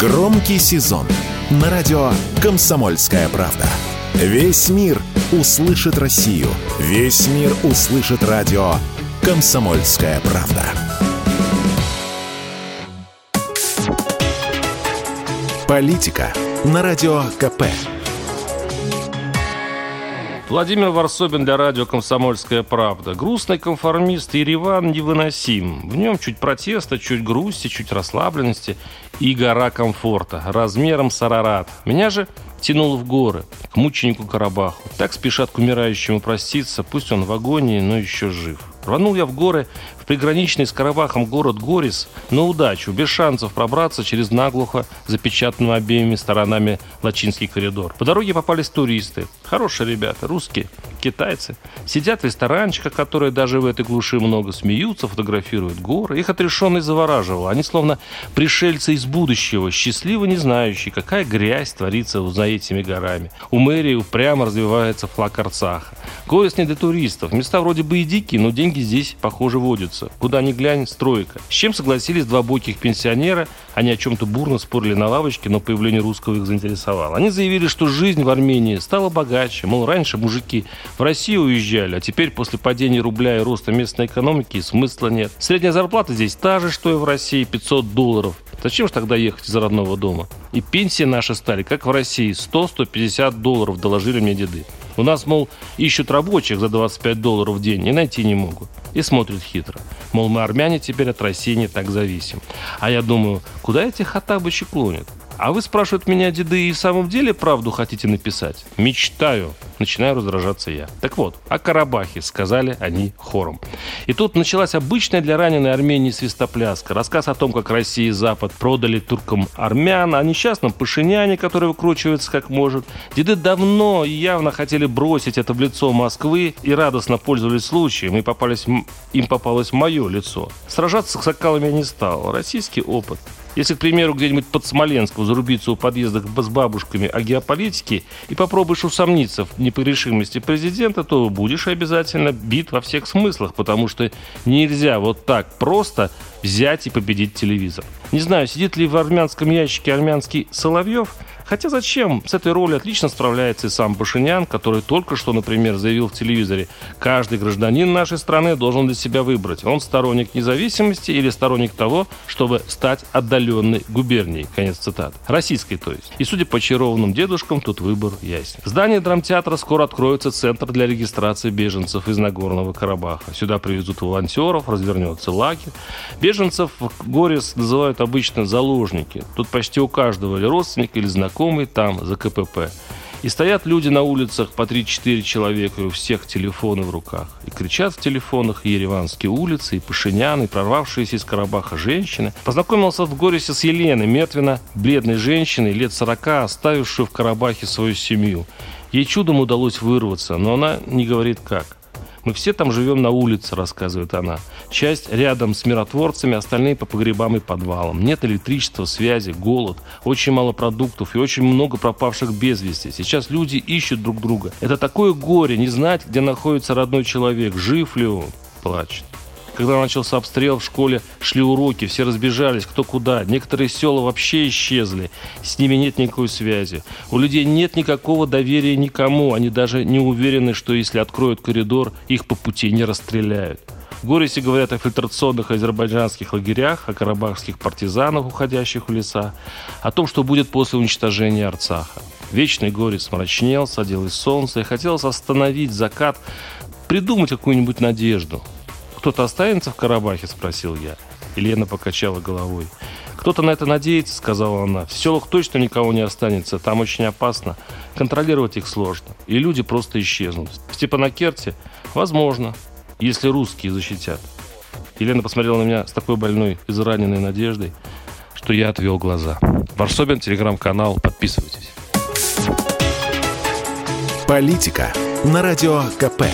Громкий сезон на радио «Комсомольская правда». Весь мир услышит Россию. Весь мир услышит радио «Комсомольская правда». Политика на радио КП. Владимир Варсобин для радио «Комсомольская правда». Грустный конформист Ереван невыносим. В нем чуть протеста, чуть грусти, чуть расслабленности и гора комфорта размером с Арарат. Меня же тянуло в горы, к мученику Карабаху. Так спешат к умирающему проститься, пусть он в агонии, но еще жив. Рванул я в горы, в приграничный с Карабахом город Горис, на удачу, без шансов пробраться через наглухо запечатанный обеими сторонами Лачинский коридор. По дороге попались туристы. Хорошие ребята, русские, китайцы. Сидят в ресторанчиках, которые даже в этой глуши много смеются, фотографируют горы. Их отрешенный завораживал. Они словно пришельцы из будущего, счастливо не знающие, какая грязь творится за этими горами. У мэрии упрямо развивается флаг Арцаха. Горец не для туристов. Места вроде бы и дикие, но деньги здесь, похоже, водятся. Куда ни глянь, стройка. С чем согласились два бойких пенсионера. Они о чем-то бурно спорили на лавочке, но появление русского их заинтересовало. Они заявили, что жизнь в Армении стала богаче. Мол, раньше мужики в Россию уезжали, а теперь после падения рубля и роста местной экономики смысла нет. Средняя зарплата здесь та же, что и в России, 500 долларов. Зачем же тогда ехать из родного дома? И пенсии наши стали, как в России, 100-150 долларов, доложили мне деды. У нас, мол, ищут рабочих за 25 долларов в день и найти не могут. И смотрят хитро. Мол, мы армяне теперь от России не так зависим. А я думаю, куда эти хатабычи клонят? А вы, спрашивают меня, деды, и в самом деле правду хотите написать? Мечтаю. Начинаю раздражаться я. Так вот, о Карабахе сказали они хором. И тут началась обычная для раненой Армении свистопляска. Рассказ о том, как Россия и Запад продали туркам армян, о несчастном Пашиняне, который выкручивается как может. Деды давно и явно хотели бросить это в лицо Москвы и радостно пользовались случаем, и попались, им попалось мое лицо. Сражаться с сокалами я не стал. Российский опыт. Если, к примеру, где-нибудь под Смоленском зарубиться у подъездов с бабушками о геополитике и попробуешь усомниться в непогрешимости президента, то будешь обязательно бит во всех смыслах, потому что нельзя вот так просто взять и победить телевизор. Не знаю, сидит ли в армянском ящике армянский Соловьев – Хотя зачем? С этой ролью отлично справляется и сам Пашинян, который только что, например, заявил в телевизоре, каждый гражданин нашей страны должен для себя выбрать, он сторонник независимости или сторонник того, чтобы стать отдаленной губернией. Конец цитаты. Российской, то есть. И судя по очарованным дедушкам, тут выбор ясен. В здании драмтеатра скоро откроется центр для регистрации беженцев из Нагорного Карабаха. Сюда привезут волонтеров, развернется лагерь. Беженцев в Горис называют обычно заложники. Тут почти у каждого или родственник, или знакомый знакомый там, за КПП. И стоят люди на улицах по 3-4 человека, и у всех телефоны в руках. И кричат в телефонах и Ереванские улицы, и Пашинян, и прорвавшиеся из Карабаха женщины. Познакомился в Горисе с Еленой Метвина, бледной женщиной, лет 40, оставившую в Карабахе свою семью. Ей чудом удалось вырваться, но она не говорит как. Мы все там живем на улице, рассказывает она. Часть рядом с миротворцами, остальные по погребам и подвалам. Нет электричества, связи, голод, очень мало продуктов и очень много пропавших без вести. Сейчас люди ищут друг друга. Это такое горе, не знать, где находится родной человек, жив ли он. Плачет. Когда начался обстрел в школе, шли уроки, все разбежались, кто куда. Некоторые села вообще исчезли, с ними нет никакой связи. У людей нет никакого доверия никому, они даже не уверены, что если откроют коридор, их по пути не расстреляют. В Горисе говорят о фильтрационных азербайджанских лагерях, о карабахских партизанах, уходящих в леса, о том, что будет после уничтожения Арцаха. Вечный Горец мрачнел, садилось солнце, и хотелось остановить закат, придумать какую-нибудь надежду. «Кто-то останется в Карабахе?» – спросил я. Елена покачала головой. «Кто-то на это надеется», — сказала она. «В селах точно никого не останется, там очень опасно. Контролировать их сложно, и люди просто исчезнут. В Степанакерте? Возможно, если русские защитят». Елена посмотрела на меня с такой больной, израненной надеждой, что я отвел глаза. Варсобин, телеграм-канал, подписывайтесь. Политика на радио КП.